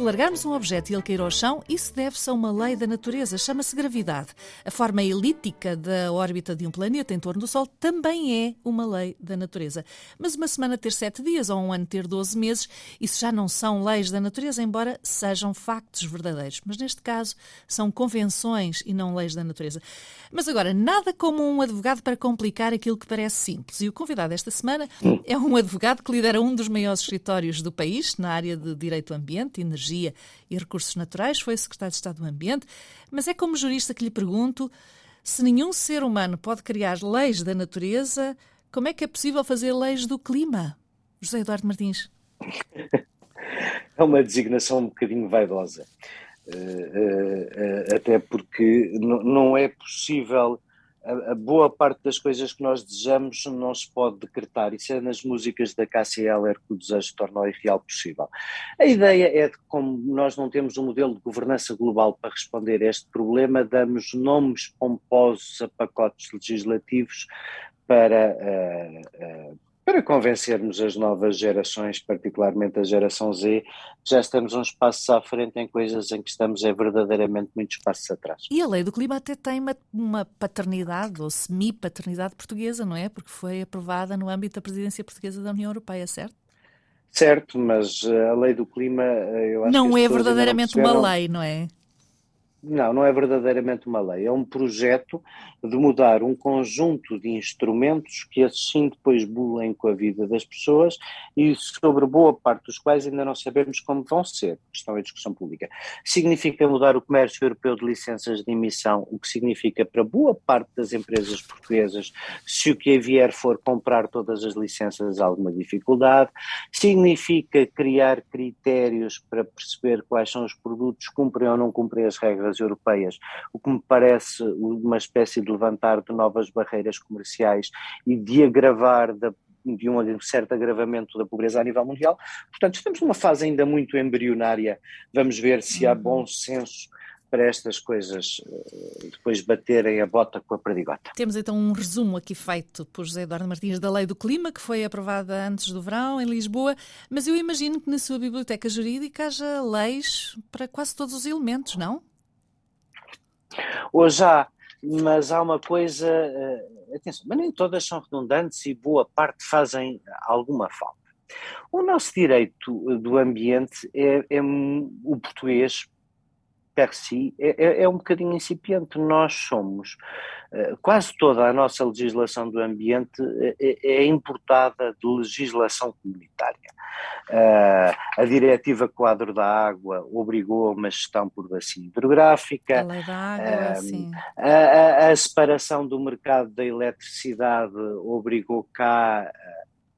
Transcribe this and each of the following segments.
Largarmos um objeto e ele cair ao chão, isso deve-se a uma lei da natureza, chama-se gravidade. A forma elíptica da órbita de um planeta em torno do Sol também é uma lei da natureza. Mas uma semana ter sete dias ou um ano ter doze meses, isso já não são leis da natureza, embora sejam factos verdadeiros. Mas neste caso são convenções e não leis da natureza. Mas agora, nada como um advogado para complicar aquilo que parece simples. E o convidado esta semana é um advogado que lidera um dos maiores escritórios do país na área de direito ambiente, energia e recursos naturais. Foi secretário de Estado do Ambiente. Mas é como jurista que lhe pergunto se nenhum ser humano pode criar leis da natureza, como é que é possível fazer leis do clima? José Eduardo Martins. É uma designação um bocadinho vaidosa. Uh, uh, até porque não é possível a, a, boa parte das coisas que nós desejamos não se pode decretar. Isso é nas músicas da Cassia Eller que o desejo torna o irreal possível. A ideia é de como nós não temos um modelo de governança global para responder a este problema, damos nomes pomposos a pacotes legislativos para uh, para convencermos as novas gerações, particularmente a geração Z, já estamos uns passos à frente em coisas em que estamos é verdadeiramente muitos passos atrás. E a lei do clima até tem uma, uma paternidade ou semi-paternidade portuguesa, não é? Porque foi aprovada no âmbito da presidência portuguesa da União Europeia, certo? Certo, mas eh, a lei do clima, eh, eu acho não que é verdadeiramente uma lei, não é? Não, não é verdadeiramente uma lei. É um projeto de mudar um conjunto de instrumentos que assim depois bulem com a vida das pessoas e sobre boa parte dos quais ainda não sabemos como vão ser, estão em discussão pública. Significa mudar o comércio europeu de licenças de emissão, o que significa para boa parte das empresas portuguesas, se o que vier for comprar todas as licenças, alguma dificuldade. Significa criar critérios para perceber quais são os produtos cumprem ou não cumprem as regras europeias, o que me parece uma espécie de levantar de novas barreiras comerciais e de agravar da de um certo agravamento da pobreza a nível mundial. Portanto, estamos numa fase ainda muito embrionária. Vamos ver se há bom senso para estas coisas eh, depois baterem a bota com a perdigota. Temos então um resumo aqui feito por José Eduardo Martins da Lei do Clima, que foi aprovada antes do verão em Lisboa, mas eu imagino que na sua biblioteca jurídica haja leis para quase todos os elementos, não? Hoje há, mas há uma coisa, uh, atenção, mas nem todas são redundantes e boa parte fazem alguma falta. O nosso direito do ambiente é, é o português per si é, é, é, um bocadinho incipiente. Nós somos, uh, quase toda a nossa legislação do ambiente é, é importada de legislação comunitária. Uh, a Diretiva Quadro da Água obrigou uma gestão por bacia hidrográfica. A água, uh, a, a, a, separação do mercado da eletricidade obrigou cá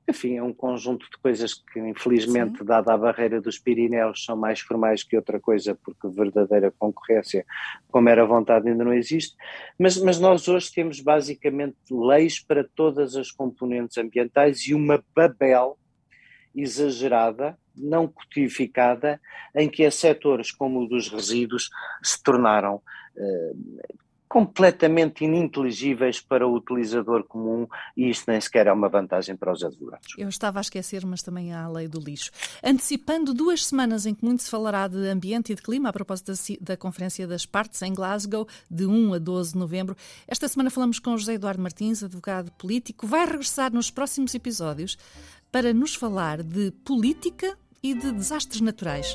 enfim, é um conjunto de coisas que, infelizmente, Sim. dada a barreira dos Pirineus, são mais formais que outra coisa, porque verdadeira concorrência, como era vontade, ainda não existe. Mas, mas nós hoje temos basicamente leis para todas as componentes ambientais e uma babel exagerada, não codificada, em que a setores como o dos resíduos se tornaram eh, completamente ininteligíveis para o utilizador comum e isto nem sequer é uma vantagem para os advogados. Eu estava a esquecer, mas também há a lei do lixo. Antecipando duas semanas em que muito se falará de ambiente e de clima, a propósito da, da Conferência das Partes em Glasgow, de 1 a 12 de novembro, esta semana falamos com José Eduardo Martins, advogado político, vai regressar nos próximos episódios para nos falar de política e de desastres naturais.